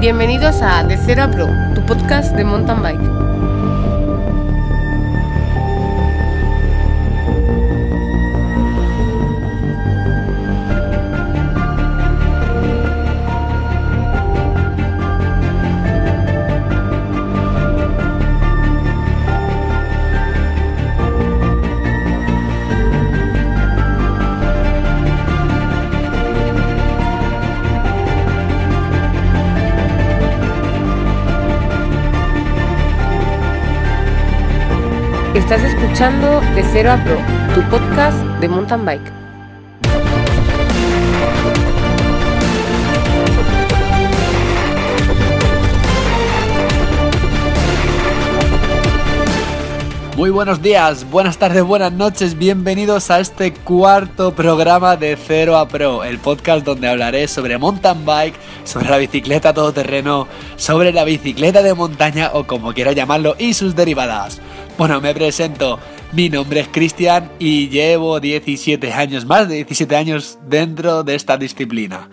Bienvenidos a De Cero a Pro, tu podcast de mountain bike. Estás escuchando De Cero a Pro, tu podcast de mountain bike. Muy buenos días, buenas tardes, buenas noches, bienvenidos a este cuarto programa de Cero a Pro, el podcast donde hablaré sobre mountain bike, sobre la bicicleta todoterreno, sobre la bicicleta de montaña o como quiera llamarlo y sus derivadas. Bueno, me presento. Mi nombre es Cristian y llevo 17 años, más de 17 años dentro de esta disciplina.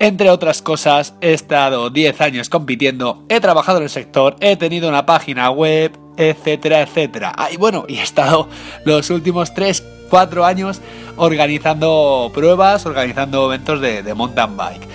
Entre otras cosas, he estado 10 años compitiendo, he trabajado en el sector, he tenido una página web, etcétera, etcétera. Ah, y bueno, y he estado los últimos 3, 4 años organizando pruebas, organizando eventos de, de mountain bike.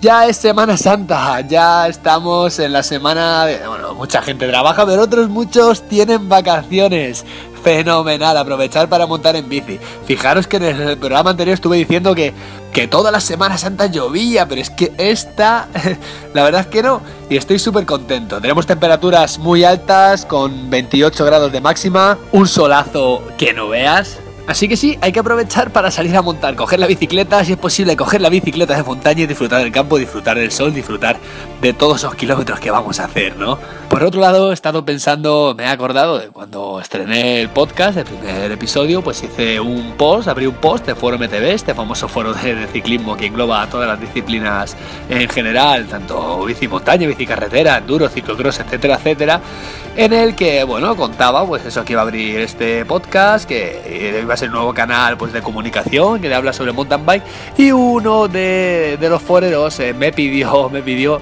Ya es Semana Santa, ya estamos en la semana de... Bueno, mucha gente trabaja, pero otros muchos tienen vacaciones. Fenomenal, aprovechar para montar en bici. Fijaros que en el programa anterior estuve diciendo que, que toda la Semana Santa llovía, pero es que esta, la verdad es que no. Y estoy súper contento. Tenemos temperaturas muy altas, con 28 grados de máxima, un solazo que no veas. Así que sí, hay que aprovechar para salir a montar, coger la bicicleta, si es posible, coger la bicicleta de montaña y disfrutar del campo, disfrutar del sol, disfrutar de todos esos kilómetros que vamos a hacer, ¿no? Por otro lado, he estado pensando, me he acordado de cuando estrené el podcast, el primer episodio, pues hice un post, abrí un post de Foro MTV, este famoso foro de, ciclismo que engloba todas las disciplinas en general, tanto bici montaña, bici carretera, enduro, ciclocross, etcétera, etcétera, en el que, bueno, contaba, pues eso, que iba a abrir este podcast, que iba a un nuevo canal, pues de comunicación, que habla sobre mountain bike, y uno de, los foreros eh, me pidió, me pidió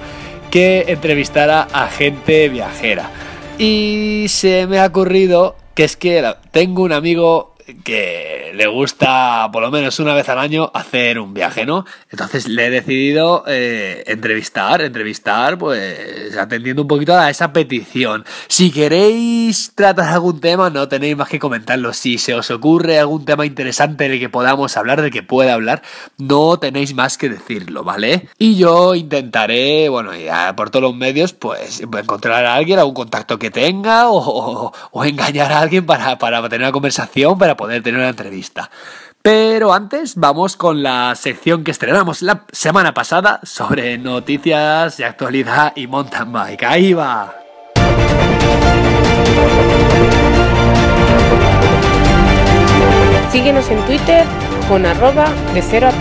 que entrevistara a gente viajera. Y se me ha ocurrido que es que tengo un amigo que le gusta por lo menos una vez al año hacer un viaje, ¿no? Entonces le he decidido eh, entrevistar, entrevistar, pues atendiendo un poquito a esa petición. Si queréis tratar algún tema, no tenéis más que comentarlo. Si se os ocurre algún tema interesante del que podamos hablar, del que pueda hablar, no tenéis más que decirlo, ¿vale? Y yo intentaré, bueno, ya por todos los medios, pues encontrar a alguien, algún contacto que tenga o, engañar a alguien para, para tener una conversación, para poder tener una entrevista. Pero antes vamos con la sección que estrenamos la semana pasada sobre noticias de actualidad y mountain bike. Ahí va. Síguenos en Twitter con arroba de cero a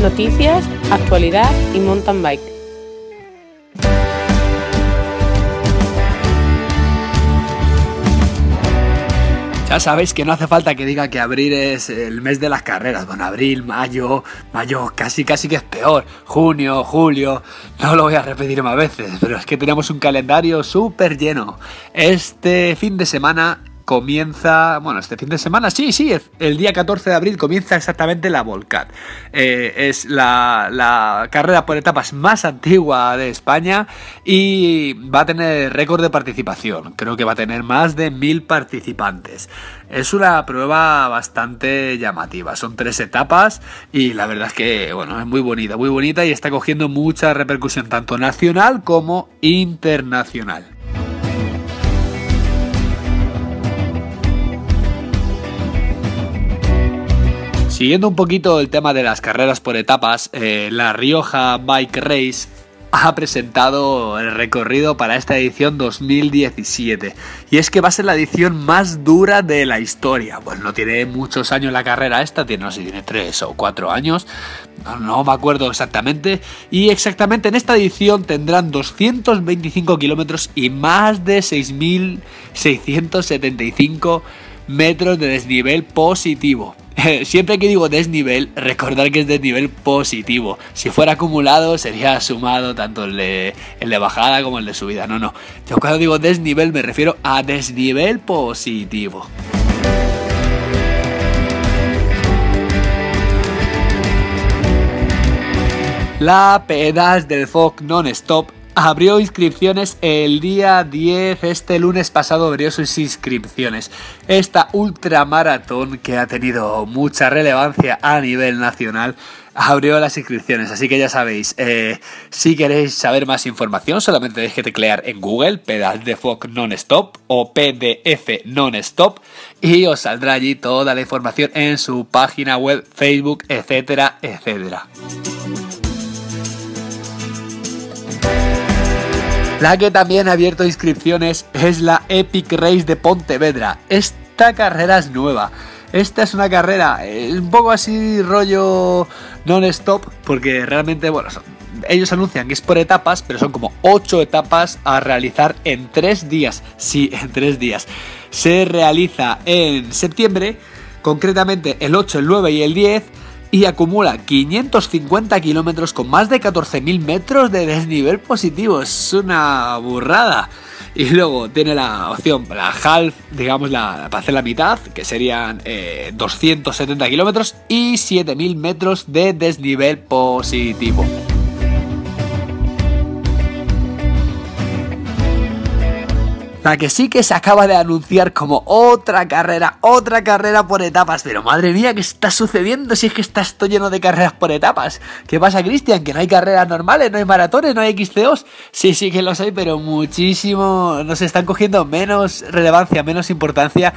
noticias, actualidad y mountain bike. Ya sabéis que no hace falta que diga que abril es el mes de las carreras. Bueno, abril, mayo, mayo casi casi que es peor. Junio, julio, no lo voy a repetir más veces, pero es que tenemos un calendario súper lleno. Este fin de semana comienza, bueno, este fin de semana, sí, sí, el día 14 de abril comienza exactamente la Volcat. Eh, es la, carrera por etapas más antigua de España y va a tener récord de participación. Creo que va a tener más de mil participantes. Es una prueba bastante llamativa. Son tres etapas y la verdad es que, bueno, es muy bonita, muy bonita y está cogiendo mucha repercusión tanto nacional como internacional. Siguiendo un poquito el tema de las carreras por etapas, eh, la Rioja Bike Race ha presentado el recorrido para esta edición 2017. Y es que va a ser la edición más dura de la historia. Bueno, no tiene muchos años la carrera esta, tiene, no sé tiene 3 o 4 años. No, me acuerdo exactamente. Y exactamente en esta edición tendrán 225 kilómetros y más de 6.675 metros de desnivel positivo. Siempre que digo desnivel, recordar que es desnivel positivo. Si fuera acumulado, sería sumado tanto el de, el de bajada como el de subida. No, no. Yo cuando digo desnivel me refiero a desnivel positivo. La pedas del Fog Non-Stop abrió inscripciones el día 10, este lunes pasado abrió sus inscripciones. Esta ultramaratón que ha tenido mucha relevancia a nivel nacional abrió las inscripciones, así que ya sabéis, eh, si queréis saber más información solamente tenéis que teclear en Google pedal de Fog non-stop o PDF non-stop y os saldrá allí toda la información en su página web, Facebook, etcétera, etcétera. La que también ha abierto inscripciones es la Epic Race de Pontevedra. Esta carrera es nueva. Esta es una carrera eh, un poco así rollo non-stop porque realmente, bueno, ellos anuncian que es por etapas, pero son como 8 etapas a realizar en 3 días. Sí, en 3 días. Se realiza en septiembre, concretamente el 8, el 9 y el 10 y acumula 550 kilómetros con más de 14.000 metros de desnivel positivo. Es una burrada. Y luego tiene la opción, la half, digamos, la, para hacer la mitad, que serían 270 eh, kilómetros y 7.000 metros de desnivel positivo. La que sí que se acaba de anunciar como otra carrera, otra carrera por etapas. Pero madre mía, ¿qué está sucediendo si es que está esto lleno de carreras por etapas? ¿Qué pasa, Cristian? ¿Que no hay carreras normales, no hay maratones, no hay XCOs? Sí, sí que los hay, pero muchísimo. Nos están cogiendo menos relevancia, menos importancia.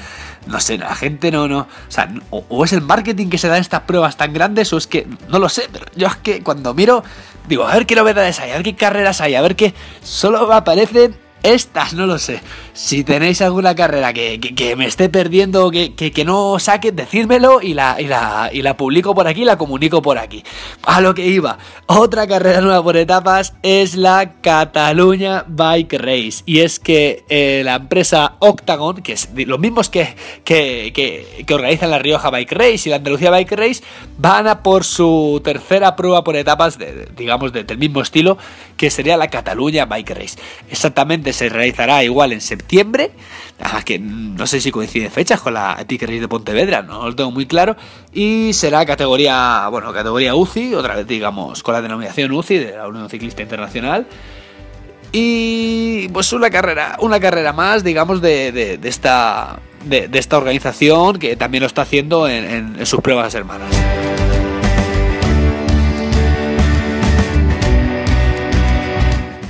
No sé, la gente no, no. O sea, o, es el marketing que se da en estas pruebas tan grandes, o es que. No lo sé, pero yo es que cuando miro. Digo, a ver qué novedades hay, a ver qué carreras hay, a ver qué. Solo aparecen estas no lo sé. Si tenéis alguna carrera que, me esté perdiendo, que, que, no saque, decírmelo y la, y, la, y la publico por aquí, la comunico por aquí. A lo que iba. Otra carrera nueva por etapas es la Cataluña Bike Race. Y es que eh, la empresa Octagon, que es los mismos que, que, que, organizan la Rioja Bike Race y la Andalucía Bike Race, van a por su tercera prueba por etapas, de, digamos, del mismo estilo, que sería la Cataluña Bike Race. Exactamente se realizará igual en septiembre, que no sé si coincide fechas con la Epic Race de Pontevedra, no lo tengo muy claro, y será categoría, bueno, categoría UCI, otra vez digamos con la denominación UCI de la Unión Ciclista Internacional. Y pues una carrera, una carrera más, digamos, de, esta, de, esta organización que también lo está haciendo en sus pruebas hermanas.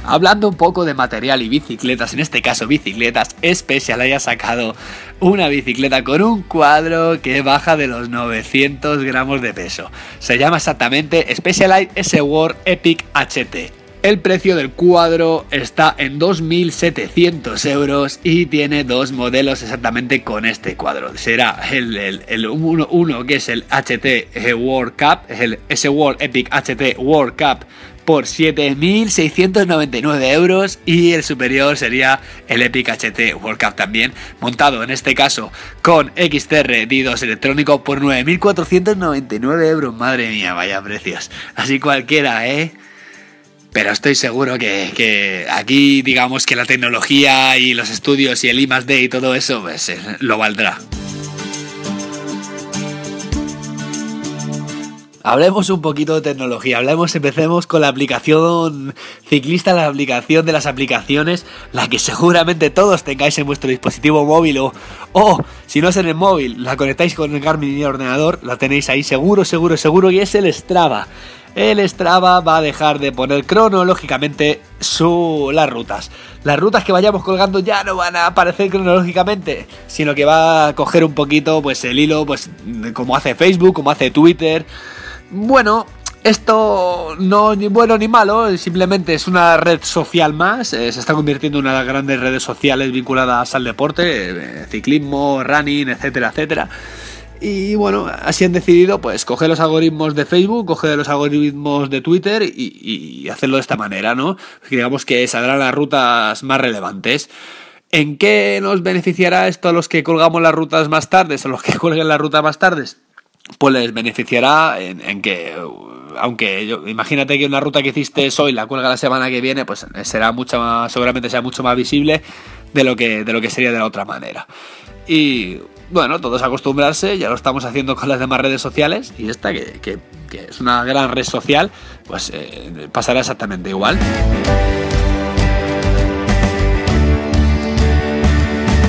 Hablando un poco de material y bicicletas, en este caso bicicletas, Special haya sacado una bicicleta con un cuadro que baja de los 900 gramos de peso. Se llama exactamente Specialized S-World Epic HT. El precio del cuadro está en 2.700 euros y tiene dos modelos exactamente con este cuadro. Será el, el, uno, que es el HT World Cup, el S-World Epic HT World Cup por 7.699 euros y el superior sería el Epic HT World Cup también, montado en este caso con XTR D2 electrónico por 9.499 euros. Madre mía, vaya precios. Así cualquiera, ¿eh? Pero estoy seguro que, que, aquí digamos que la tecnología y los estudios y el I D y todo eso pues, eh, lo valdrá. Hablemos un poquito de tecnología, hablemos, empecemos con la aplicación ciclista, la aplicación de las aplicaciones, la que seguramente todos tengáis en vuestro dispositivo móvil o, o si no es en el móvil, la conectáis con el Garmin y el ordenador, la tenéis ahí seguro, seguro, seguro y es el Strava. el Strava va a dejar de poner cronológicamente su, las rutas. Las rutas que vayamos colgando ya no van a aparecer cronológicamente, sino que va a coger un poquito pues el hilo, pues como hace Facebook, como hace Twitter. Bueno, esto no ni bueno ni malo, simplemente es una red social más, eh, se está convirtiendo en una de las grandes redes sociales vinculadas al deporte, eh, ciclismo, running, etcétera, etcétera. Y bueno, así han decidido pues coger los algoritmos de Facebook, coger los algoritmos de Twitter y, hacerlo de esta manera, ¿no? Digamos que saldrán las rutas más relevantes. ¿En qué nos beneficiará esto a los que colgamos las rutas más tardes, a los que cuelguen las rutas más tardes? Pues les beneficiará en que aunque yo, imagínate que una ruta que hiciste hoy la cuelga la semana que viene, pues será mucho más, seguramente sea mucho más visible de lo que, de lo que sería de la otra manera. Y bueno, todos acostumbrarse, ya lo estamos haciendo con las demás redes sociales y esta que, es una gran red social, pues eh, pasará exactamente igual.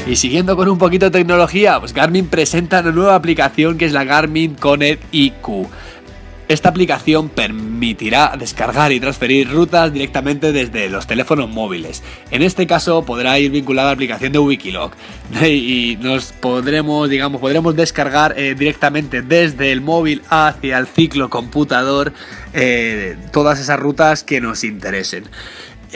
Y siguiendo con un poquito de tecnología, pues Garmin presenta una nueva aplicación que es la Garmin Connect IQ. Esta aplicación permitirá descargar y transferir rutas directamente desde los teléfonos móviles. En este caso podrá ir vinculada a la aplicación de Wikilog y nos podremos, digamos, podremos descargar eh, directamente desde el móvil hacia el ciclo computador eh, todas esas rutas que nos interesen.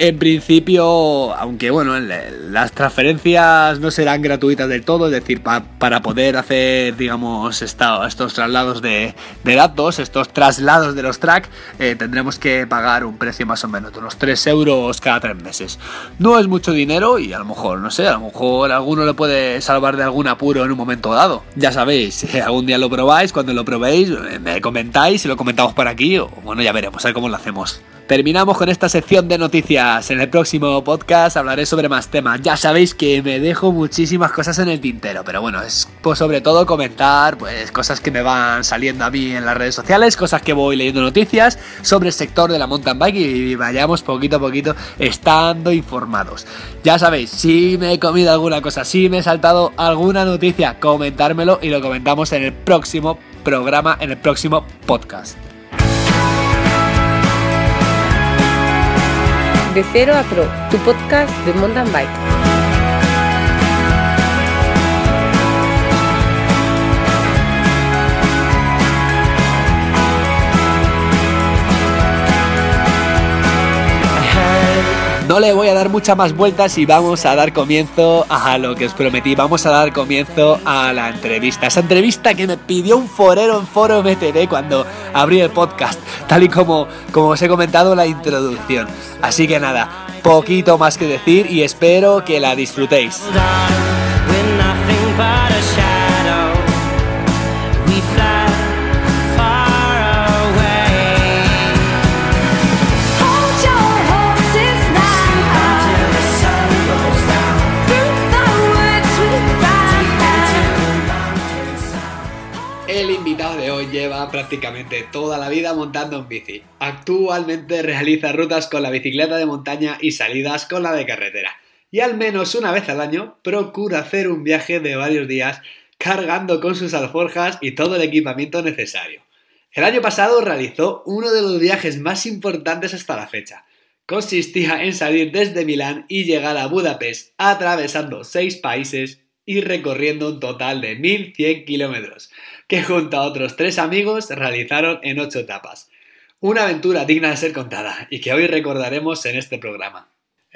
En principio, aunque bueno, las transferencias no serán gratuitas del todo, es decir, para poder hacer, digamos, estos traslados de, datos, estos traslados de los tracks, eh, tendremos que pagar un precio más o menos de unos 3 euros cada 3 meses. No es mucho dinero y a lo mejor, no sé, a lo mejor alguno le puede salvar de algún apuro en un momento dado. Ya sabéis, si algún día lo probáis, cuando lo probéis, me comentáis y lo comentamos por aquí, o bueno, ya veremos, a ver cómo lo hacemos. Terminamos con esta sección de noticias. En el próximo podcast hablaré sobre más temas. Ya sabéis que me dejo muchísimas cosas en el tintero, pero bueno, es pues, sobre todo comentar pues cosas que me van saliendo a mí en las redes sociales, cosas que voy leyendo noticias sobre el sector de la mountain bike y vayamos poquito a poquito estando informados. Ya sabéis, si me he comido alguna cosa, si me he saltado alguna noticia, comentármelo y lo comentamos en el próximo programa, en el próximo podcast. De Cero a Pro, tu podcast de mountain bike. Le voy a dar muchas más vueltas y vamos a dar comienzo a lo que os prometí. Vamos a dar comienzo a la entrevista. Esa entrevista que me pidió un forero en Foro MTD cuando abrí el podcast, tal y como, como os he comentado en la introducción. Así que nada, poquito más que decir y espero que la disfrutéis. Prácticamente toda la vida montando en bici. Actualmente realiza rutas con la bicicleta de montaña y salidas con la de carretera. Y al menos una vez al año procura hacer un viaje de varios días cargando con sus alforjas y todo el equipamiento necesario. El año pasado realizó uno de los viajes más importantes hasta la fecha. Consistía en salir desde Milán y llegar a Budapest atravesando seis países y recorriendo un total de 1100 kilómetros que junto a otros tres amigos realizaron en ocho etapas. Una aventura digna de ser contada y que hoy recordaremos en este programa.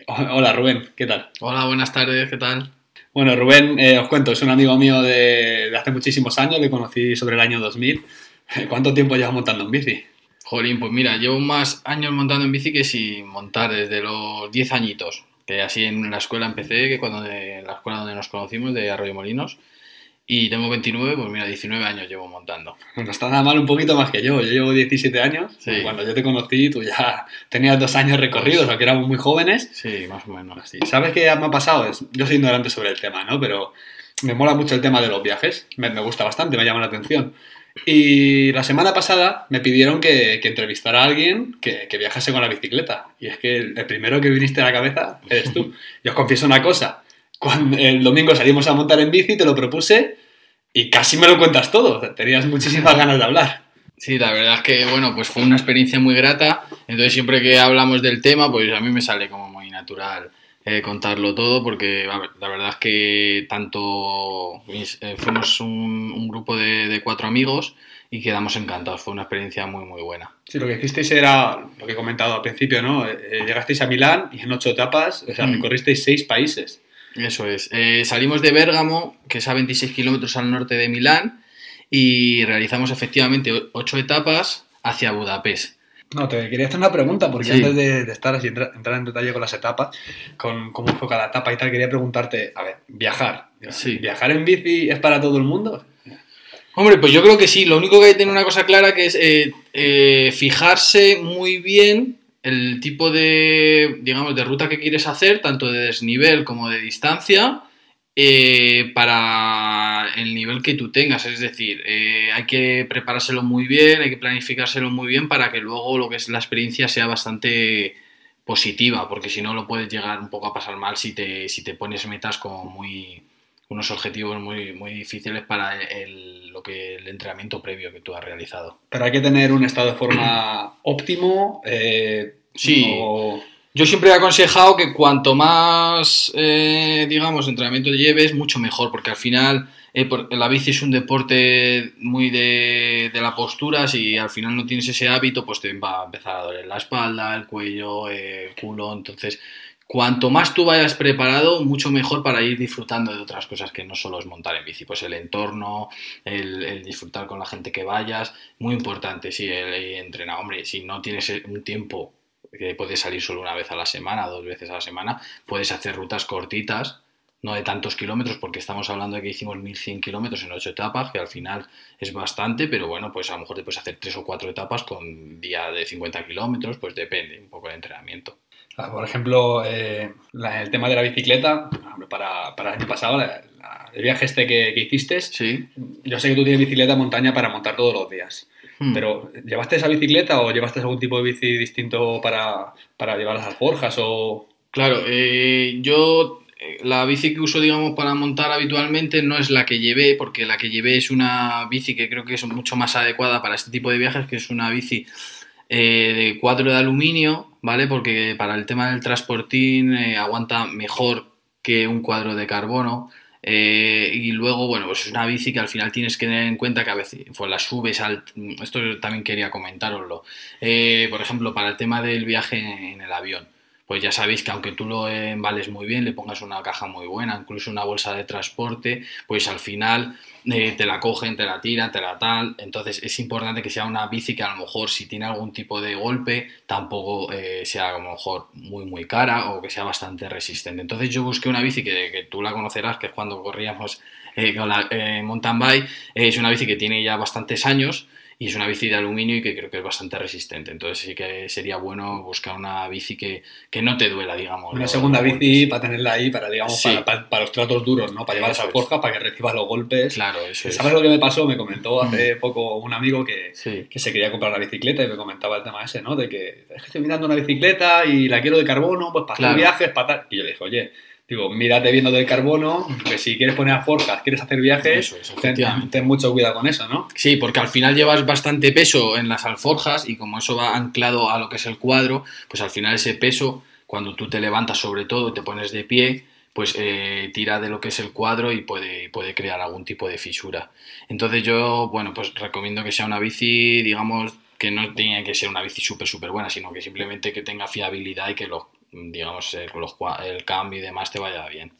Hola Rubén, ¿qué tal? Hola, buenas tardes, ¿qué tal? Bueno, Rubén, eh, os cuento, es un amigo mío de, hace muchísimos años, le conocí sobre el año 2000. ¿Cuánto tiempo llevas montando en bici? Jolín, pues mira, llevo más años montando en bici que sin montar, desde los 10 añitos. Que así en la escuela empecé, que cuando en la escuela donde nos conocimos, de Arroyo Molinos, y tengo 29, pues mira, 19 años llevo montando. No está nada mal un poquito más que yo. Yo llevo 17 años. Cuando yo te conocí, tú ya tenías dos años recorridos, aunque éramos muy jóvenes. Sí, más o menos. así. ¿Sabes qué me ha pasado? Yo soy ignorante sobre el tema, ¿no? Pero me mola mucho el tema de los viajes. Me, gusta bastante, me llama la atención. Y la semana pasada me pidieron que, entrevistara a alguien que, viajase con la bicicleta. Y es que el, primero que viniste a la cabeza eres tú. Y os confieso una cosa. Cuando el domingo salimos a montar en bici, te lo propuse y casi me lo cuentas todo. Tenías muchísimas ganas de hablar. Sí, la verdad es que, bueno, pues fue una experiencia muy grata. Entonces, siempre que hablamos del tema, pues a mí me sale como muy natural eh, contarlo todo, porque la verdad es que tanto eh, fuimos un, un grupo de, de, cuatro amigos y quedamos encantados. Fue una experiencia muy, muy buena. Sí, lo que hicisteis era lo que he comentado al principio, ¿no? Eh, llegasteis a Milán y en ocho etapas, o sea, mm. recorristeis seis países. Eso es. Eh, salimos de Bérgamo, que es a 26 kilómetros al norte de Milán, y realizamos efectivamente ocho etapas hacia Budapest. No, te quería hacer una pregunta, porque antes de, estar así, entrar, en detalle con las etapas, con cómo fue cada etapa y tal, quería preguntarte, a ver, viajar. Sí. ¿Viajar en bici es para todo el mundo? Hombre, pues yo creo que sí. Lo único que hay que tener una cosa clara que es eh, eh, fijarse muy bien el tipo de, digamos, de ruta que quieres hacer, tanto de desnivel como de distancia, eh, para el nivel que tú tengas. Es decir, eh, hay que preparárselo muy bien, hay que planificárselo muy bien para que luego lo que es la experiencia sea bastante positiva, porque si no lo puedes llegar un poco a pasar mal si te, si te pones metas como muy unos objetivos muy, muy difíciles para el, lo que el entrenamiento previo que tú has realizado. Pero hay que tener un estado de forma óptimo. Eh, sí. Yo siempre he aconsejado que cuanto más, eh, digamos, entrenamiento lleves, mucho mejor, porque al final eh, la bici es un deporte muy de, de, la postura, si al final no tienes ese hábito, pues te va a empezar a doler la espalda, el cuello, el culo, entonces cuanto más tú vayas preparado, mucho mejor para ir disfrutando de otras cosas que no solo es montar en bici, pues el entorno, el, disfrutar con la gente que vayas, muy importante, sí, el, entrenar, hombre, si no tienes un tiempo que puedes salir solo una vez a la semana, dos veces a la semana, puedes hacer rutas cortitas, no de tantos kilómetros, porque estamos hablando de que hicimos 1100 kilómetros en ocho etapas, que al final es bastante, pero bueno, pues a lo mejor te puedes hacer tres o cuatro etapas con día de 50 kilómetros, pues depende un poco del entrenamiento. Ah, por ejemplo, eh, el tema de la bicicleta, para, para el año pasado, el viaje este que, hiciste, sí. yo sé que tú tienes bicicleta montaña para montar todos los días. Hmm. Pero, ¿llevaste esa bicicleta o llevaste algún tipo de bici distinto para, para llevar las alforjas o...? Claro, eh, yo eh, la bici que uso, digamos, para montar habitualmente no es la que llevé, porque la que llevé es una bici que creo que es mucho más adecuada para este tipo de viajes, que es una bici eh, de cuadro de aluminio, ¿vale? Porque para el tema del transportín eh, aguanta mejor que un cuadro de carbono. Eh, y luego, bueno, pues es una bici que al final tienes que tener en cuenta que a veces pues la subes al... Esto también quería comentároslo. por ejemplo, para el tema del viaje en el avión pues ya sabéis que aunque tú lo embales muy bien, le pongas una caja muy buena, incluso una bolsa de transporte, pues al final eh, te la cogen, te la tiran, te la tal. Entonces es importante que sea una bici que a lo mejor si tiene algún tipo de golpe tampoco eh, sea a lo mejor muy muy cara o que sea bastante resistente. Entonces yo busqué una bici que, que tú la conocerás, que es cuando corríamos eh, con la mountain bike, es una bici que tiene ya bastantes años y es una bici de aluminio y que creo que es bastante resistente. Entonces sí que sería bueno buscar una bici que, que no te duela, digamos. Una segunda bici para tenerla ahí, para digamos, para, para, los tratos duros, ¿no? Para llevar esa forja, para que recibas los golpes. Claro, eso ¿Sabes lo que me pasó? Me comentó hace mm. poco un amigo que, que se quería comprar la bicicleta y me comentaba el tema ese, ¿no? De que es que estoy mirando una bicicleta y la quiero de carbono, pues para hacer viajes, para tal. Y yo le dije, oye, Digo, mírate viendo del carbono, que si quieres poner a forjas, quieres hacer viajes, ten, mucho cuidado con eso, ¿no? Sí, porque al final llevas bastante peso en las alforjas y como eso va anclado a lo que es el cuadro, pues al final ese peso, cuando tú te levantas sobre todo y te pones de pie, pues eh, tira de lo que es el cuadro y puede, puede crear algún tipo de fisura. Entonces yo, bueno, pues recomiendo que sea una bici, digamos, que no tiene que ser una bici súper, súper buena, sino que simplemente que tenga fiabilidad y que los digamos, el, el cambio y demás te vaya bien.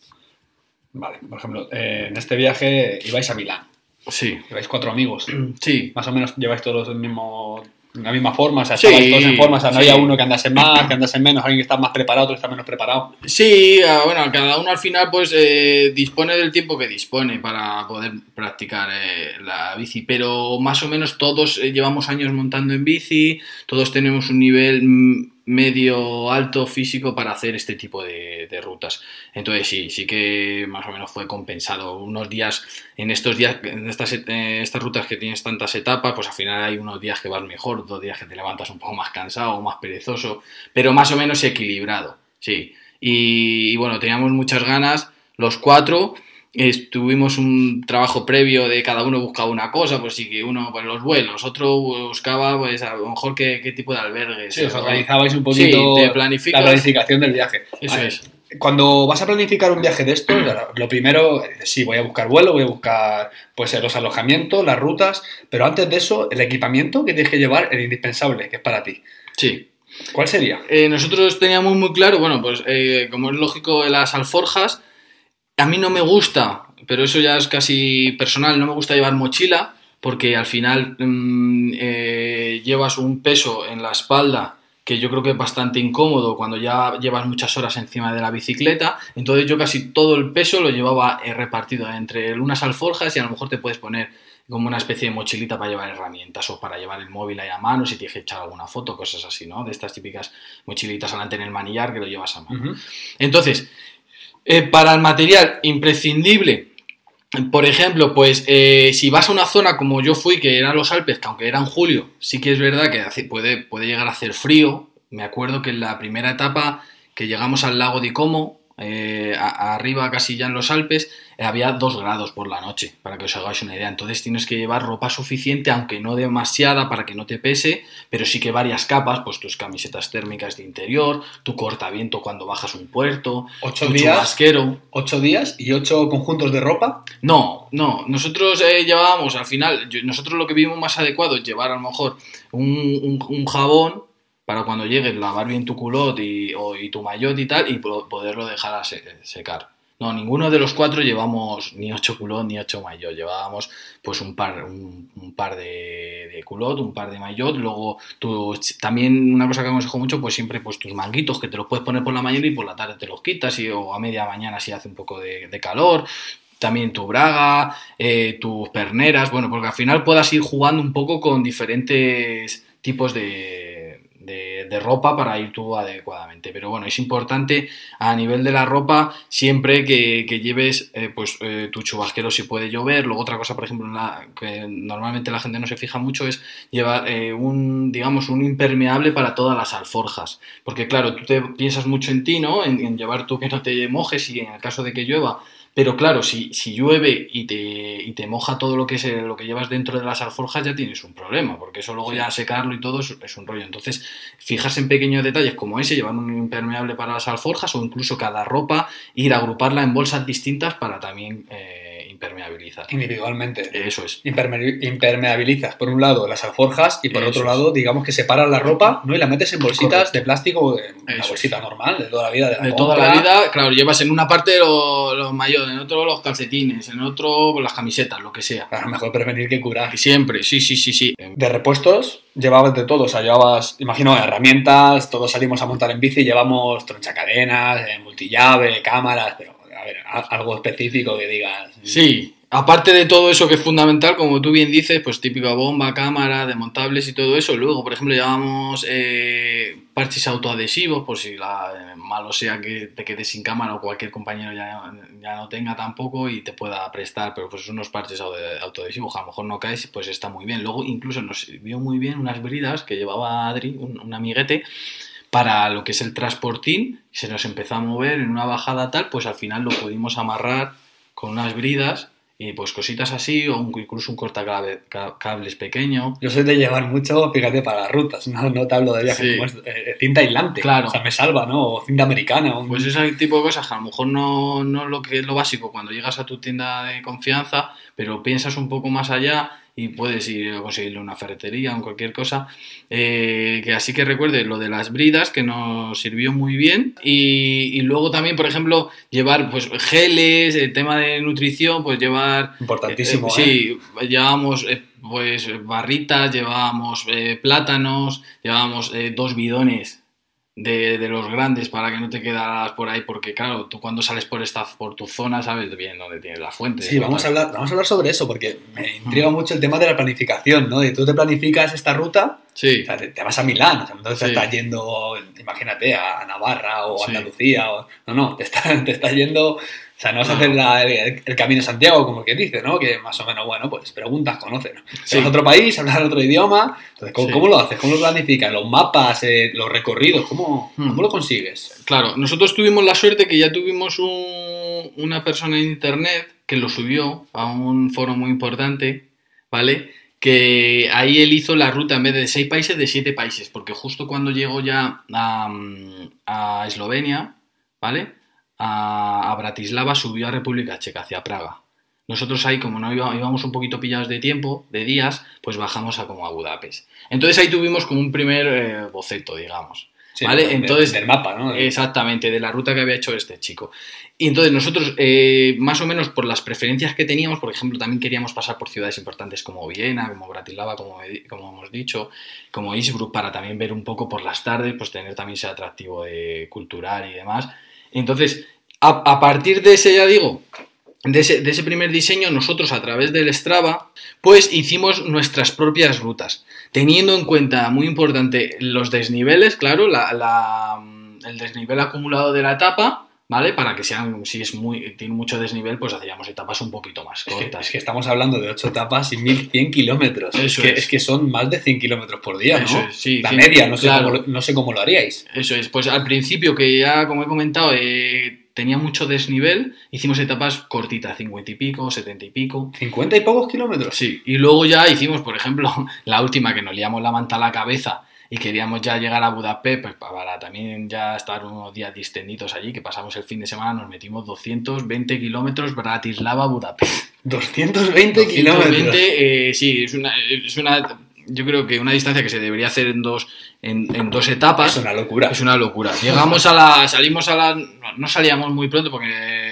Vale, por ejemplo, eh, en este viaje ibais a Milán. Sí. Lleváis cuatro amigos. Sí. Más o menos lleváis todos el mismo, la misma forma, o sea, estabais todos en forma, o sea, no había uno que andase más, que andase menos, alguien que está más preparado, otro que está menos preparado. Sí, ah, bueno, cada uno al final pues eh, dispone del tiempo que dispone para poder practicar eh, la bici, pero más o menos todos llevamos años montando en bici, todos tenemos un nivel mm, medio alto físico para hacer este tipo de, rutas. Entonces sí, sí que más o menos fue compensado. Unos días, en estos días, en estas, eh, estas rutas que tienes tantas etapas, pues al final hay unos días que vas mejor, dos días que te levantas un poco más cansado, más perezoso, pero más o menos equilibrado, sí. Y, y bueno, teníamos muchas ganas, los cuatro, Tuvimos un trabajo previo de cada uno buscaba una cosa, pues sí que uno, pues los vuelos, otro buscaba, pues a lo mejor qué, tipo de albergues. Sí, os organizabais un poquito la planificación del viaje. Eso es. Cuando vas a planificar un viaje de estos, lo primero, sí, voy a buscar vuelo, voy a buscar pues los alojamientos, las rutas, pero antes de eso, el equipamiento que tienes que llevar, el indispensable, que es para ti. Sí. ¿Cuál sería? Eh, nosotros teníamos muy claro, bueno, pues eh, como es lógico, las alforjas, a mí no me gusta, pero eso ya es casi personal, no me gusta llevar mochila porque al final mm, eh, llevas un peso en la espalda que yo creo que es bastante incómodo cuando ya llevas muchas horas encima de la bicicleta. Entonces yo casi todo el peso lo llevaba eh, repartido entre unas alforjas y a lo mejor te puedes poner como una especie de mochilita para llevar herramientas o para llevar el móvil ahí a mano si tienes que echar alguna foto, cosas así, ¿no? De estas típicas mochilitas adelante en el manillar que lo llevas a mano. Entonces, eh, para el material imprescindible, por ejemplo, pues eh, si vas a una zona como yo fui, que eran los Alpes, que aunque era en julio, sí que es verdad que puede, puede llegar a hacer frío. Me acuerdo que en la primera etapa que llegamos al lago de Como, eh, arriba casi ya en los Alpes, eh, había 2 grados por la noche, para que os hagáis una idea. Entonces tienes que llevar ropa suficiente, aunque no demasiada para que no te pese, pero sí que varias capas, pues tus camisetas térmicas de interior, tu cortaviento cuando bajas un puerto, ocho días, ¿Ocho días y ocho conjuntos de ropa? No, no. Nosotros eh, llevábamos, al final, nosotros lo que vimos más adecuado es llevar a lo mejor un, jabón para cuando llegues lavar bien tu culot y, tu maillot y tal y poderlo dejar a secar. No, ninguno de los cuatro llevamos ni ocho culot ni ocho maillot. Llevábamos pues un par, un, par de, culot, un par de maillot. Luego tú, también una cosa que aconsejo mucho, pues siempre pues tus manguitos que te los puedes poner por la mañana y por la tarde te los quitas y, o a media mañana si hace un poco de, calor también tu braga, eh, tus perneras, bueno, porque al final puedas ir jugando un poco con diferentes tipos de, de, ropa para ir tú adecuadamente. Pero bueno, es importante a nivel de la ropa siempre que, lleves eh, pues eh, tu chubasquero si puede llover. Luego otra cosa, por ejemplo, que normalmente la gente no se fija mucho es llevar eh, un, digamos, un impermeable para todas las alforjas. Porque claro, tú te piensas mucho en ti, ¿no? En, en llevar tú que no te mojes y en el caso de que llueva pero claro, si, si llueve y te, y te moja todo lo que, es, lo que llevas dentro de las alforjas, ya tienes un problema, porque eso luego ya secarlo y todo es, un rollo. Entonces, fijarse en pequeños detalles como ese, llevar un impermeable para las alforjas o incluso cada ropa, ir a agruparla en bolsas distintas para también... Eh, Individualmente. Eso es. impermeabilizas, por un lado, las alforjas y por otro lado, digamos que separas la ropa ¿no? y la metes en bolsitas de plástico, en una bolsita normal, de toda la vida. De, toda la vida, claro, llevas en una parte los, los en otro los calcetines, en otro las camisetas, lo que sea. Claro, mejor prevenir que curar. Siempre, sí, sí, sí, sí. De repuestos, llevabas de todo, o sea, llevabas, imagino, herramientas, todos salimos a montar en bici, llevamos tronchacadenas, eh, multillave, cámaras, pero a ver, algo específico que digas. Sí, aparte de todo eso que es fundamental, como tú bien dices, pues típica bomba, cámara, desmontables y todo eso. Luego, por ejemplo, llevamos eh, parches autoadhesivos, por si la, eh, malo sea que te quedes sin cámara o cualquier compañero ya, ya, no tenga tampoco y te pueda prestar, pero pues unos parches autoadhesivos, a lo mejor no caes, pues está muy bien. Luego, incluso nos sirvió muy bien unas bridas que llevaba Adri, un, un amiguete para lo que es el transportín, se nos empezó a mover en una bajada tal, pues al final lo pudimos amarrar con unas bridas y pues cositas así, o incluso un cortacables pequeño. Yo soy de llevar mucho, fíjate, para las rutas, no, no te hablo de viajes como eh, cinta aislante, claro. o sea, me salva, ¿no? O cinta americana. Pues ese tipo de cosas, a lo mejor no, no lo que es lo básico cuando llegas a tu tienda de confianza, pero piensas un poco más allá y puedes ir a conseguirle una ferretería o cualquier cosa. Eh, que así que recuerde lo de las bridas, que nos sirvió muy bien. Y, luego también, por ejemplo, llevar pues geles, el tema de nutrición, pues llevar... Importantísimo. Eh, sí, ¿eh? llevábamos pues barritas, llevábamos plátanos, llevábamos dos bidones de, de, los grandes para que no te quedas por ahí, porque claro, tú cuando sales por esta por tu zona sabes bien dónde tienes la fuente. Sí, vamos a, hablar, vamos a hablar sobre eso, porque me intriga mucho el tema de la planificación, ¿no? De tú te planificas esta ruta, sí. te, vas a Milán, o sea, entonces te estás yendo, imagínate, a Navarra o a Andalucía, o, no, no, te estás, te estás yendo o sea, no vas a hacer el, camino de Santiago, como que dice, ¿no? Que más o menos, bueno, pues preguntas, conoces. ¿no? Vas a otro país, hablas otro idioma. Entonces, ¿cómo, lo haces? ¿Cómo lo planificas? ¿Los mapas, eh, los recorridos? ¿cómo, hmm. ¿Cómo, lo consigues? Claro, nosotros tuvimos la suerte que ya tuvimos una persona en internet que lo subió a un foro muy importante, ¿vale? Que ahí él hizo la ruta en vez de seis países, de siete países, porque justo cuando llegó ya a, Eslovenia, ¿vale? A, a Bratislava subió a República Checa, hacia Praga. Nosotros ahí, como no íbamos un poquito pillados de tiempo, de días, pues bajamos a como a Budapest. Entonces ahí tuvimos como un primer eh, boceto, digamos. ¿Vale? entonces, del mapa, ¿no? Exactamente, de la ruta que había hecho este chico. Y entonces nosotros, eh, más o menos por las preferencias que teníamos, por ejemplo, también queríamos pasar por ciudades importantes como Viena, como Bratislava, como, como hemos dicho, como Innsbruck, para también ver un poco por las tardes, pues tener también ese atractivo de cultural y demás. Entonces, a partir de ese, ya digo, de ese, primer diseño, nosotros a través del Strava, pues hicimos nuestras propias rutas, teniendo en cuenta, muy importante, los desniveles, claro, el desnivel acumulado de la etapa, ¿vale? Para que sean, si es muy, tiene mucho desnivel, pues hacíamos etapas un poquito más cortas. Es que, estamos hablando de 8 etapas y 1100 kilómetros. es, que, es. que son más de 100 kilómetros por día, ¿no? la media, no sé, cómo, no sé cómo lo haríais. Eso es, pues al principio, que ya, como he comentado, eh, tenía mucho desnivel, hicimos etapas cortitas, 50 y pico, 70 y pico. ¿50 y pocos kilómetros? Sí, y luego ya hicimos, por ejemplo, la última que nos liamos la manta a la cabeza y queríamos ya llegar a Budapest, pues para también ya estar unos días distendidos allí, que pasamos el fin de semana, nos metimos 220 kilómetros Bratislava-Budapest. 220 kilómetros. Eh, sí, es una, es una yo creo que una distancia que se debería hacer en dos, en, dos etapas. Es una locura. Es una locura. Llegamos a la. Salimos a la. No salíamos muy pronto porque.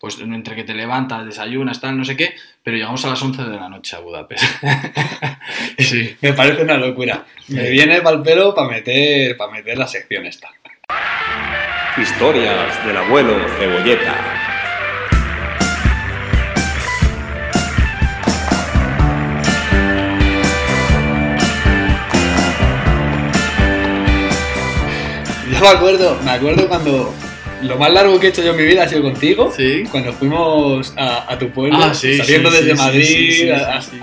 Pues entre que te levantas, desayunas, tal, no sé qué, pero llegamos a las 11 de la noche a Budapest. sí. Me parece una locura. Me viene el pelo para meter, para meter la sección esta. Historias del abuelo Cebolleta. me acuerdo, me acuerdo cuando lo más largo que he hecho yo en mi vida ha sido contigo. Sí. Cuando fuimos a, tu pueblo, ah, saliendo desde Madrid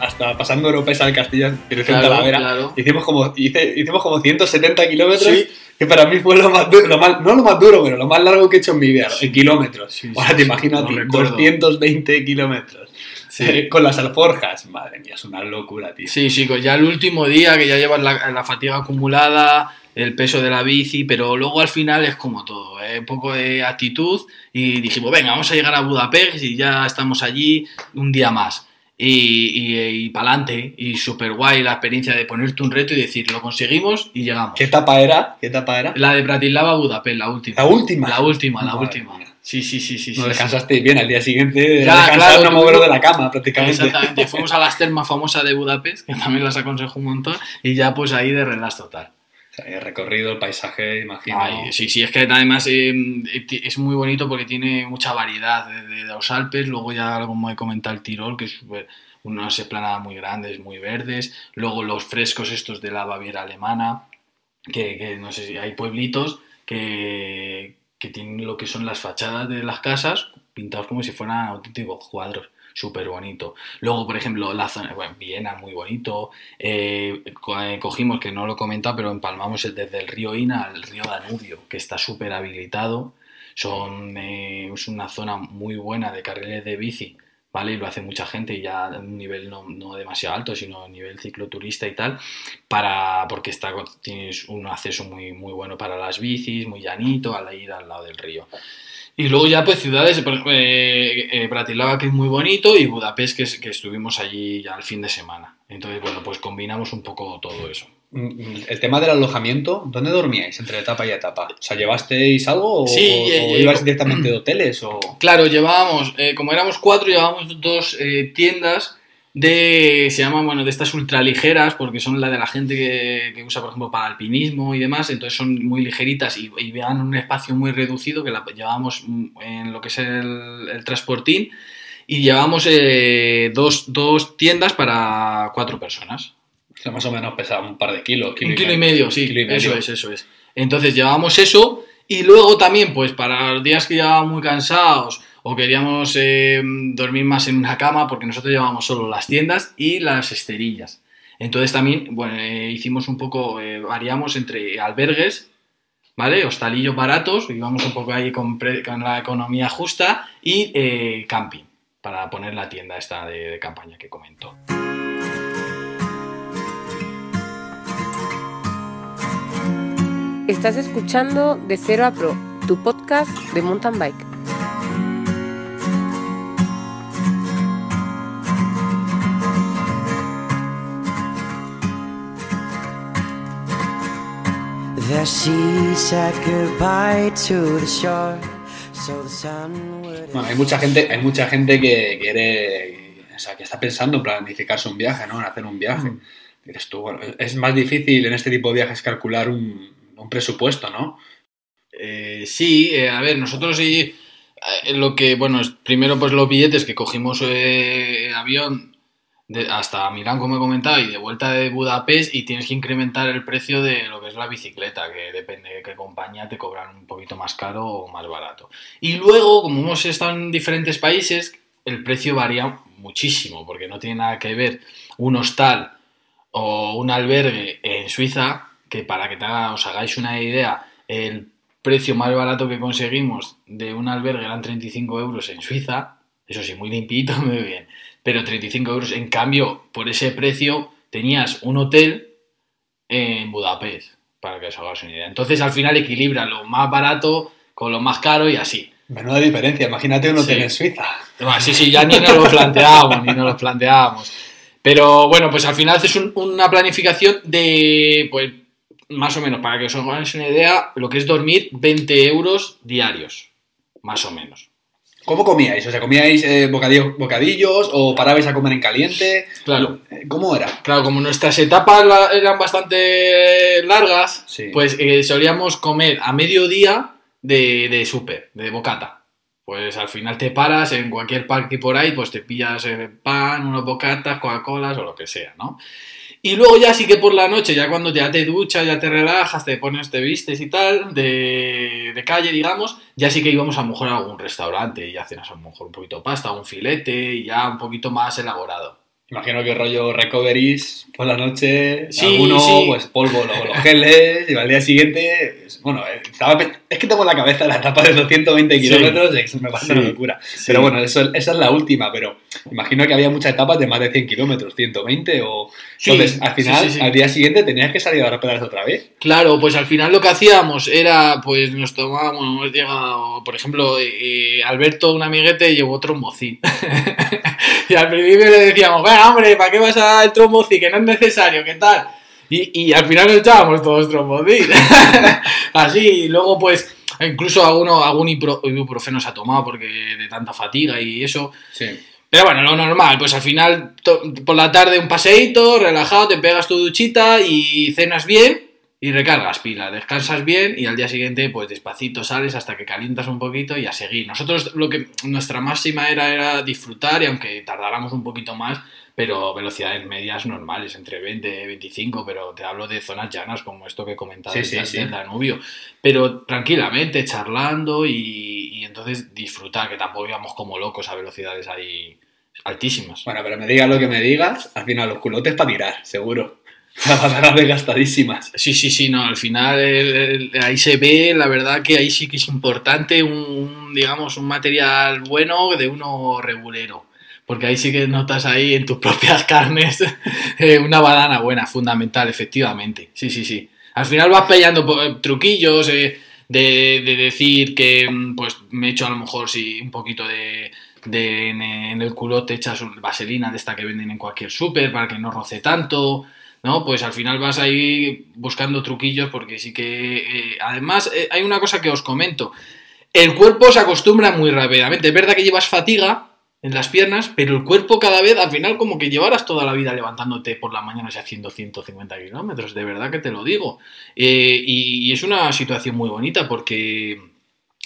hasta pasando Europea al Castillo, dirección claro, Talavera. Hicimos, como, hicimos como 170 kilómetros, que para mí fue lo más duro, no lo más duro, pero lo más largo que he hecho en mi vida, en kilómetros. Ahora te imagino a ti, 220 kilómetros. con las alforjas, madre mía, es una locura, tío. Sí, chicos, ya el último día que ya llevas la fatiga acumulada, el peso de la bici, pero luego al final es como todo, ¿eh? un poco de actitud y dijimos, venga, vamos a llegar a Budapest y ya estamos allí un día más. Y, y, para adelante, y súper guay la experiencia de ponerte un reto y decir, lo conseguimos y llegamos. ¿Qué etapa era? ¿Qué etapa era? La de Bratislava Budapest, la última. ¿La última? La última, la última. Sí, sí, sí, sí. No descansaste bien al día siguiente. Ya, claro, no moverlo de la cama prácticamente. Exactamente. Fuimos a las termas famosas de Budapest, que también las aconsejo un montón, y ya pues ahí de relax total. El recorrido, el paisaje, imagino. sí, sí, es que además eh, es muy bonito porque tiene mucha variedad de, los Alpes. Luego ya, como he comentado, el Tirol, que es unas esplanadas muy grandes, muy verdes. Luego los frescos estos de la Baviera alemana, que, no sé si hay pueblitos que, que tienen lo que son las fachadas de las casas pintados como si fueran auténticos cuadros súper bonito. Luego, por ejemplo, la zona, bueno, Viena, muy bonito. Eh, eh, cogimos, que no lo he comentado, pero empalmamos desde el río Ina al río Danubio, que está súper habilitado. Son, eh, es una zona muy buena de carriles de bici, ¿vale? Y lo hace mucha gente y ya a un nivel no, no, demasiado alto, sino a nivel cicloturista y tal, para, porque está, tienes un acceso muy, muy bueno para las bicis, muy llanito, al ir al lado del río. Y luego ya pues ciudades, eh, eh, Bratislava que es muy bonito y Budapest que, que estuvimos allí ya el fin de semana. Entonces, bueno, pues combinamos un poco todo eso. Mm, mm, el tema del alojamiento, ¿dónde dormíais entre etapa y etapa? O sea, ¿llevasteis algo o, sí, o, ibais directamente de hoteles? O... Claro, llevábamos, eh, como éramos cuatro, llevábamos dos tiendas de, se llaman, bueno, de estas ultraligeras, porque son la de la gente que, usa, por ejemplo, para alpinismo y demás, entonces son muy ligeritas y, y vean un espacio muy reducido que la llevamos en lo que es el, transportín y llevamos eh, dos, tiendas para cuatro personas. O más o menos pesa un par de kilos. un kilo y medio, sí, eso es, eso es. Entonces llevamos eso y luego también, pues para los días que llevábamos muy cansados o queríamos eh, dormir más en una cama porque nosotros llevábamos solo las tiendas y las esterillas. Entonces también, bueno, eh, hicimos un poco, eh, variamos entre albergues, ¿vale? Hostalillos baratos, íbamos un poco ahí con, la economía justa y camping para poner la tienda esta de, de campaña que comento. Estás escuchando De Cero a Pro, tu podcast de mountain bike. Bueno, hay mucha gente, hay mucha gente que quiere, o sea, que está pensando en planificarse un viaje, ¿no? En hacer un viaje. Dices tú, bueno, es más difícil en este tipo de viajes calcular un, un presupuesto, ¿no? Eh, sí, eh, a ver, nosotros sí, eh, lo que, bueno, primero pues los billetes que cogimos eh, avión de- hasta Milán, como he comentado, y de vuelta de Budapest, y tienes que incrementar el precio de lo que es la bicicleta, que depende de qué compañía te cobran un poquito más caro o más barato. Y luego, como hemos estado en diferentes países, el precio varía muchísimo, porque no tiene nada que ver un hostal o un albergue en Suiza, que para que te os hagáis una idea, el precio más barato que conseguimos de un albergue eran 35 euros en Suiza, eso sí, muy limpito, muy bien, pero 35 euros, en cambio, por ese precio tenías un hotel en Budapest, para que os hagáis una idea. Entonces al final equilibra lo más barato con lo más caro y así. Menuda diferencia, imagínate un hotel Sí. en Suiza. Bueno, sí, sí, ya ni nos lo planteábamos, ni nos lo planteábamos. Pero bueno, pues al final haces un- una planificación de, pues, más o menos, para que os hagáis una idea, lo que es dormir 20 euros diarios, más o menos. ¿Cómo comíais? O sea, ¿comíais eh, bocadillo- bocadillos o parabais a comer en caliente? Claro. Eh, ¿Cómo era? Claro, como nuestras etapas la- eran bastante largas, Sí. pues eh, solíamos comer a mediodía de, de súper, de bocata. Pues al final te paras en cualquier parque por ahí, pues te pillas eh, pan, unos bocatas, Coca-Colas o lo que sea, ¿no? Y luego ya sí que por la noche, ya cuando ya te duchas, ya te relajas, te pones, te vistes y tal, de, calle, digamos, ya sí que íbamos a lo mejor a algún restaurante y ya a lo mejor un poquito de pasta, un filete y ya un poquito más elaborado. Imagino que rollo recoveries por la noche, Sí, alguno, sí. pues polvo, luego los geles, y al día siguiente, bueno, eh, estaba es que tengo en la cabeza la etapa de los 120 Sí. kilómetros, es- me Sí. una locura. Pero bueno, eso, esa es la última, pero imagino que había muchas etapas de más de 100 kilómetros, 120 o... Sí, Entonces, al final, al día siguiente tenías que salir a dar pedales otra vez. Claro, pues al final lo que hacíamos era, pues nos tomábamos, hemos llegado, por ejemplo, eh, Alberto, un amiguete, llevó trombocín. y al principio le decíamos, venga, hombre, ¿para qué vas al trombocín? Que no es necesario, ¿qué tal? Y, y al final nos echábamos todos trombocín. Así, y luego pues incluso alguno, algún ibuprofeno se ha tomado porque de tanta fatiga y eso. Sí. Pero bueno, lo normal, pues al final por la tarde un paseíto, relajado, te pegas tu duchita y cenas bien y recargas pila, descansas bien y al día siguiente pues despacito sales hasta que calientas un poquito y a seguir. Nosotros lo que nuestra máxima era era disfrutar y aunque tardáramos un poquito más, pero velocidades medias normales, entre 20 y 25, pero te hablo de zonas llanas como esto que comentaba Sí, sí. Danubio, pero tranquilamente, charlando y, y entonces disfrutar, que tampoco íbamos como locos a velocidades ahí altísimas. Bueno, pero me digas lo que me digas, al final los culotes para tirar, seguro. Las patadas desgastadísimas. Sí, sí, sí, no, al final ahí se ve, la verdad que ahí sí que es importante un, digamos, un material bueno de uno regulero. Porque ahí sí que notas ahí en tus propias carnes eh, una banana buena, fundamental, efectivamente. Sí, sí, sí. Al final vas pillando po- truquillos eh, de, de decir que mm, pues me echo a lo mejor sí, un poquito de, de en, el culote echas vaselina de esta que venden en cualquier súper para que no roce tanto. ¿No? Pues al final vas ahí buscando truquillos porque sí que... eh, además, eh, hay una cosa que os comento. El cuerpo se acostumbra muy rápidamente. Es verdad que llevas fatiga en las piernas, pero el cuerpo cada vez, al final, como que llevaras toda la vida levantándote por la mañana y haciendo 150 kilómetros. De verdad que te lo digo. Eh, y, es una situación muy bonita porque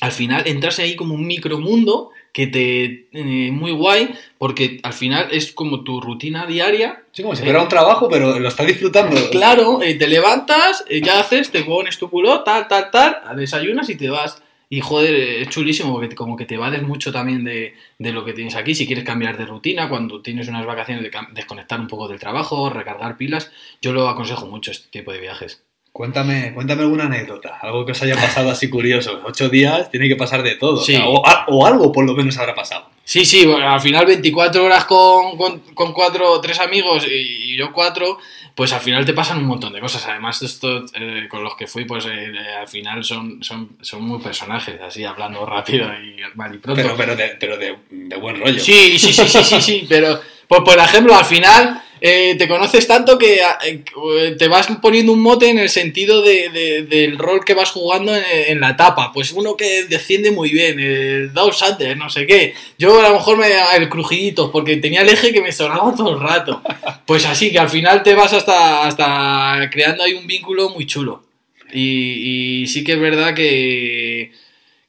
al final entras ahí como un micromundo que te... eh, muy guay porque al final es como tu rutina diaria Sí, como si fuera un trabajo, pero lo estás disfrutando. Claro, eh, te levantas, eh, ya haces, te pones tu culo, tal, tal, tal, desayunas y te vas. Y joder, eh, es chulísimo porque como que te vades mucho también de, de lo que tienes aquí. Si quieres cambiar de rutina, cuando tienes unas vacaciones, de desconectar un poco del trabajo, recargar pilas, yo lo aconsejo mucho este tipo de viajes. Cuéntame, cuéntame alguna anécdota, algo que os haya pasado así curioso. Ocho días tiene que pasar de todo. Sí. o, sea, o- o algo por lo menos habrá pasado. Sí, sí, bueno, al final 24 horas con, con, con cuatro, tres amigos y, y yo cuatro, pues al final te pasan un montón de cosas. Además, esto eh, con los que fui, pues eh, eh, al final son, son, son muy personajes, así hablando rápido y mal y pronto. Pero, pero, de, pero de, de buen rollo. Sí, sí, sí, sí, sí, sí, pero pues, por ejemplo, al final eh, te conoces tanto que eh, te vas poniendo un mote en el sentido de, de- del rol que vas jugando en, la etapa. Pues uno que desciende muy bien, el Dow Sander, no sé qué. Yo a lo mejor me el crujidito, porque tenía el eje que me sonaba todo el rato. Pues así, que al final te vas hasta, hasta creando ahí un vínculo muy chulo. Y, y sí que es verdad que,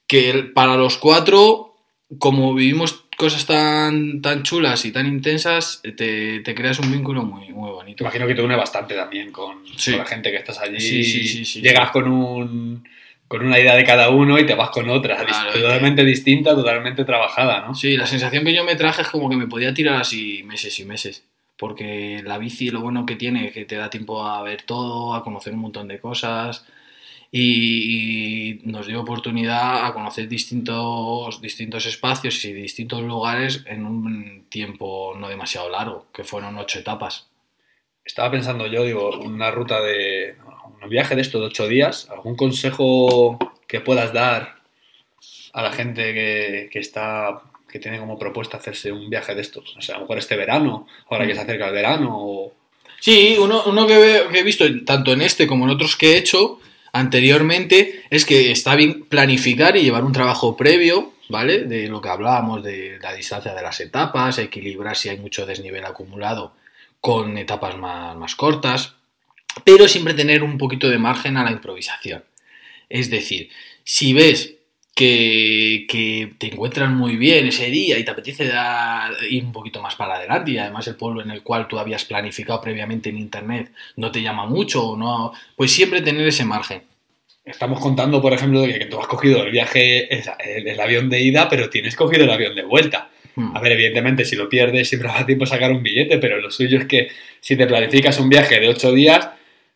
que para los cuatro, como vivimos cosas tan, tan chulas y tan intensas, te, te creas un vínculo muy, muy bonito. imagino que te une bastante también con, Sí. con la gente que estás allí. Sí, sí, sí, sí. Llegas con un con una idea de cada uno y te vas con otra, Claro, totalmente distinta, totalmente trabajada, ¿no? Sí, la sensación que yo me traje es como que me podía tirar así meses y meses. Porque la bici lo bueno que tiene es que te da tiempo a ver todo, a conocer un montón de cosas y, y nos dio oportunidad a conocer distintos, distintos espacios y distintos lugares en un tiempo no demasiado largo, que fueron ocho etapas. Estaba pensando yo, digo, una ruta de. un viaje de estos de ocho días, ¿algún consejo que puedas dar a la gente que, que está. que tiene como propuesta hacerse un viaje de estos? O sea, a lo mejor este verano, ahora que se acerca el verano, o. Sí, uno, uno que, que he visto tanto en este como en otros que he hecho anteriormente es que está bien planificar y llevar un trabajo previo, ¿vale? De lo que hablábamos, de la distancia de las etapas, equilibrar si hay mucho desnivel acumulado con etapas más, más cortas, pero siempre tener un poquito de margen a la improvisación. Es decir, si ves que, que te encuentras muy bien ese día y te apetece dar- ir un poquito más para adelante y además el pueblo en el cual tú habías planificado previamente en internet no te llama mucho o no, pues siempre tener ese margen. Estamos contando, por ejemplo, de que tú has cogido el viaje, el, avión de ida, pero tienes cogido el avión de vuelta. Hmm. A ver, evidentemente, si lo pierdes, siempre va a tiempo sacar un billete, pero lo suyo es que si te planificas un viaje de ocho días,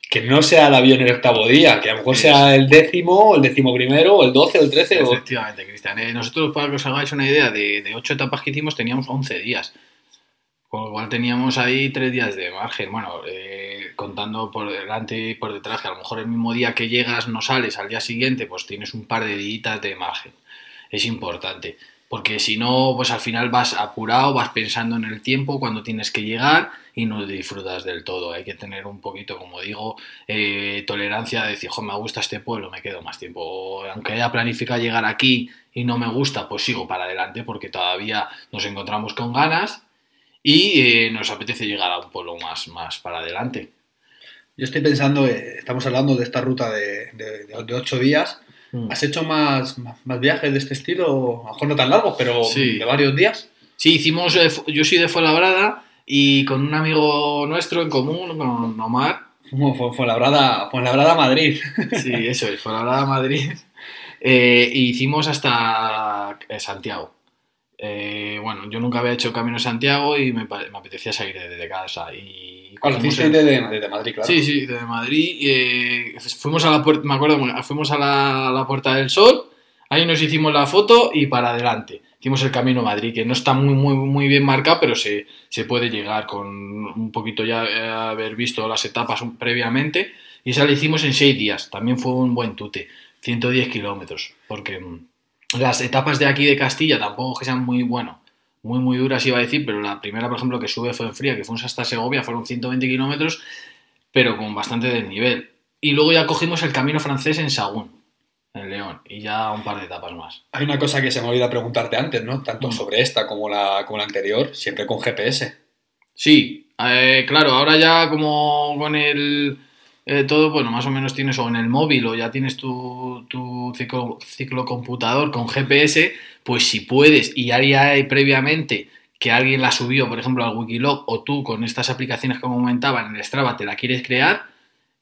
que no sea el avión el octavo día, que a lo mejor sea el décimo, el décimo primero, o el doce, o el trece, o... Efectivamente, Cristian. Eh, nosotros, para que os hagáis una idea, de, de ocho etapas que hicimos teníamos 11 días. Con lo cual teníamos ahí tres días de margen. Bueno, eh, contando por delante y por detrás, que a lo mejor el mismo día que llegas no sales, al día siguiente pues tienes un par de días de margen. Es importante. Porque si no, pues al final vas apurado, vas pensando en el tiempo, cuando tienes que llegar y no disfrutas del todo. Hay que tener un poquito, como digo, eh, tolerancia de decir, jo, me gusta este pueblo, me quedo más tiempo. O, aunque haya planificado llegar aquí y no me gusta, pues sigo para adelante porque todavía nos encontramos con ganas y eh, nos apetece llegar a un pueblo más, más para adelante. Yo estoy pensando, eh, estamos hablando de esta ruta de, de- ocho días. Mm. ¿Has hecho más, más, más viajes de este estilo? A lo mejor no tan largos, pero Sí. de varios días. Sí, hicimos, eh, yo soy de Fuenlabrada y con un amigo nuestro en común, con Omar, fue, Fuenlabrada, Fuenlabrada Madrid. Sí, eso es, Fuenlabrada a Madrid. Eh, hicimos hasta eh, Santiago. Eh, bueno, yo nunca había hecho Camino de Santiago y me, me apetecía salir de, de casa. Y Ah, lo Madrid, claro. Sí, sí, de Madrid. eh, fuimos a la puerta, me acuerdo, fuimos a la, la Puerta del Sol, ahí nos hicimos la foto y para adelante. Hicimos el Camino a Madrid, que no está muy, muy, muy bien marcado, pero se, se puede llegar con un poquito ya eh, haber visto las etapas previamente. Y esa la hicimos en seis días, también fue un buen tute, 110 kilómetros, porque mm, las etapas de aquí de Castilla tampoco que sean muy, bueno, muy, muy duras iba a decir, pero la primera, por ejemplo, que sube fue en fría, que fuimos hasta Segovia, fueron 120 kilómetros, pero con bastante desnivel. Y luego ya cogimos el camino francés en Sagún, en León, y ya un par de etapas más. Hay una cosa que se me olvidó preguntarte antes, ¿no? Tanto Mm. sobre esta como la, como la anterior, siempre con GPS. Sí, eh, claro, ahora ya como con el eh, todo, bueno, más o menos tienes o en el móvil o ya tienes tu, ciclo, ciclocomputador con GPS, pues si puedes y ya hay previamente que alguien la subió, por ejemplo, al Wikilog o tú con estas aplicaciones que comentaba en el Strava te la quieres crear,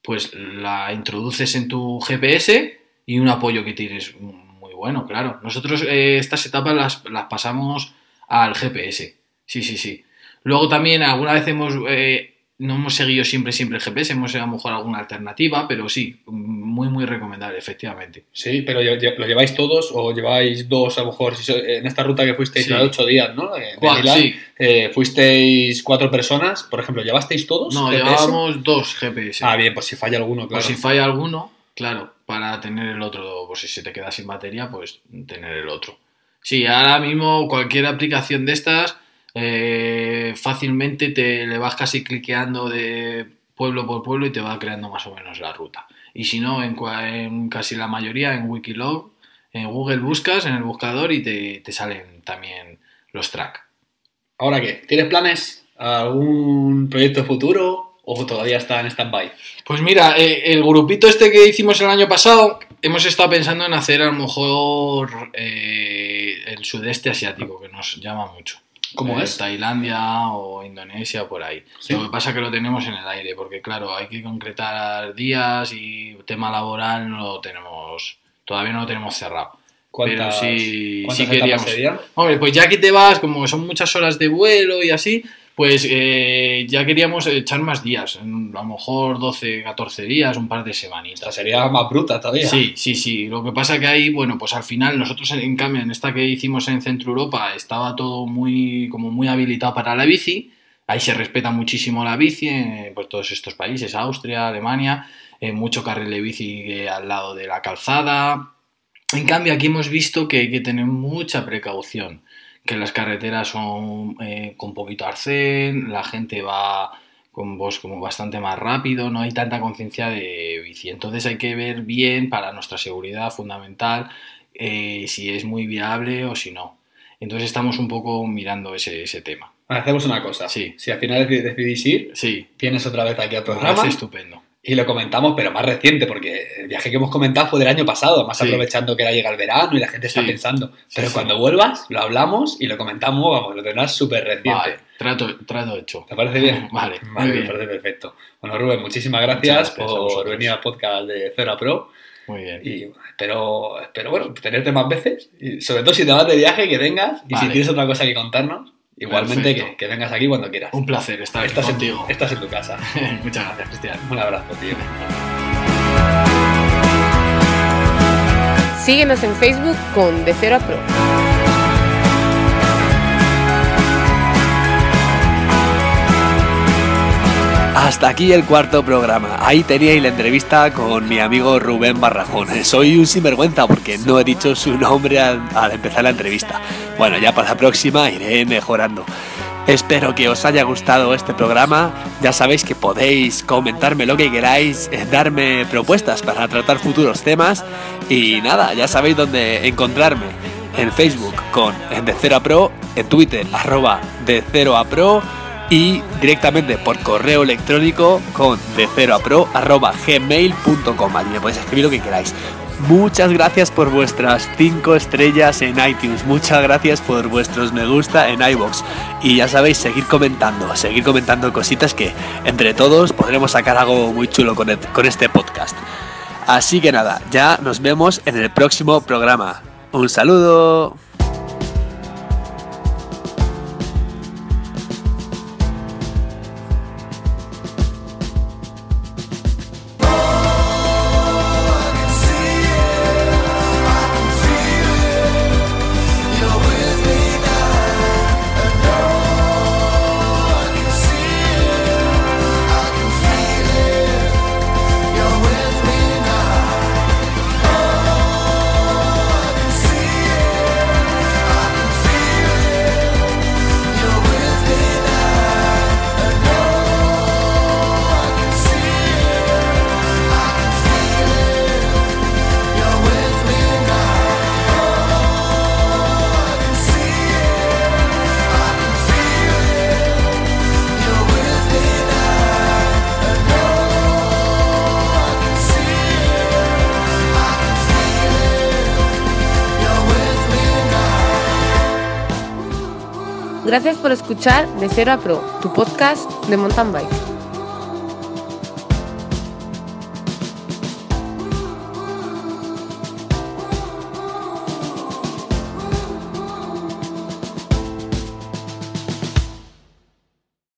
pues la introduces en tu GPS y un apoyo que tienes muy bueno, claro. Nosotros eh, estas etapas las, las pasamos al GPS. Sí, sí, sí. Luego también alguna vez hemos, eh, no hemos seguido siempre, siempre el GPS, hemos a lo mejor alguna alternativa, pero sí, muy, muy recomendable, efectivamente. Sí, pero ¿lo lleváis todos o lleváis dos, a lo mejor, en esta ruta que fuisteis de ocho días, ¿no? De sí. Eh, fuisteis cuatro personas, por ejemplo, ¿llevasteis todos? No, llevábamos dos GPS. Ah, bien, pues si falla alguno, claro. Pues si falla alguno, claro, para tener el otro, pues si se te queda sin batería, pues tener el otro. Sí, ahora mismo cualquier aplicación de estas eh, fácilmente te le vas casi cliqueando de pueblo por pueblo y te va creando más o menos la ruta. Y si no, en, casi la mayoría, en Wikilog, en Google buscas en el buscador y te, salen también los tracks. ¿Ahora qué? ¿Tienes planes? ¿Algún proyecto futuro o todavía está en stand-by? Pues mira, eh, el grupito este que hicimos el año pasado, hemos estado pensando en hacer a lo mejor eh, el sudeste asiático, que nos llama mucho. ¿Cómo es? Tailandia o Indonesia, por ahí. Lo que pasa es que lo tenemos en el aire, porque claro, hay que concretar días y tema laboral no lo tenemos, todavía no lo tenemos cerrado. Pero sí, sí queríamos. Hombre, pues ya que te vas, como son muchas horas de vuelo y así, pues eh, ya queríamos echar más días, a lo mejor 12, 14 días, un par de semanitas. sería más bruta todavía. Sí, sí, sí. Lo que pasa que ahí, bueno, pues al final nosotros en cambio en esta que hicimos en Centro Europa estaba todo muy, como muy habilitado para la bici. Ahí se respeta muchísimo la bici en pues, todos estos países, Austria, Alemania, eh, mucho carril de bici eh, al lado de la calzada. En cambio aquí hemos visto que hay que tener mucha precaución que las carreteras son eh, con poquito arcén, la gente va con vos como bastante más rápido, no hay tanta conciencia de bici. Entonces hay que ver bien para nuestra seguridad fundamental eh, si es muy viable o si no. Entonces estamos un poco mirando ese, ese tema. Hacemos una cosa. Sí. Si al final decidís ir, sí. tienes otra vez aquí al programa. estupendo. Y lo comentamos, pero más reciente, porque el viaje que hemos comentado fue del año pasado, más aprovechando que era llega el verano y la gente está pensando. Pero cuando vuelvas, lo hablamos y lo comentamos, vamos, lo tendrás súper reciente. Vale, trato, trato hecho. ¿Te parece bien? Vale, vale me parece perfecto. Bueno, Rubén, muchísimas gracias, por venir al podcast de Cera Pro. Muy bien. Y espero, espero, bueno, tenerte más veces. Y sobre todo si te vas de viaje, que vengas. Y si tienes otra cosa que contarnos, Igualmente que, vengas aquí cuando quieras. Un placer estar estás contigo. En, estás en tu casa. Muchas gracias, Cristian. Un abrazo, tío. Síguenos en Facebook con De Cero a Pro. Hasta aquí el cuarto programa. Ahí teníais la entrevista con mi amigo Rubén Barrajón. Soy un sinvergüenza porque no he dicho su nombre al, empezar la entrevista. Bueno, ya para la próxima iré mejorando. Espero que os haya gustado este programa. Ya sabéis que podéis comentarme lo que queráis, eh, darme propuestas para tratar futuros temas. Y nada, ya sabéis dónde encontrarme. En Facebook con De Cero a Pro, en Twitter arroba De Cero a Pro y directamente por correo electrónico con de 0 a pro arroba. Allí me podéis escribir lo que queráis. Muchas gracias por vuestras 5 estrellas en iTunes. Muchas gracias por vuestros me gusta en iBox. Y ya sabéis, seguir comentando, seguir comentando cositas que entre todos podremos sacar algo muy chulo con, con este podcast. Así que nada, ya nos vemos en el próximo programa. Un saludo. Escuchar De Cero a Pro, tu podcast de mountain bike.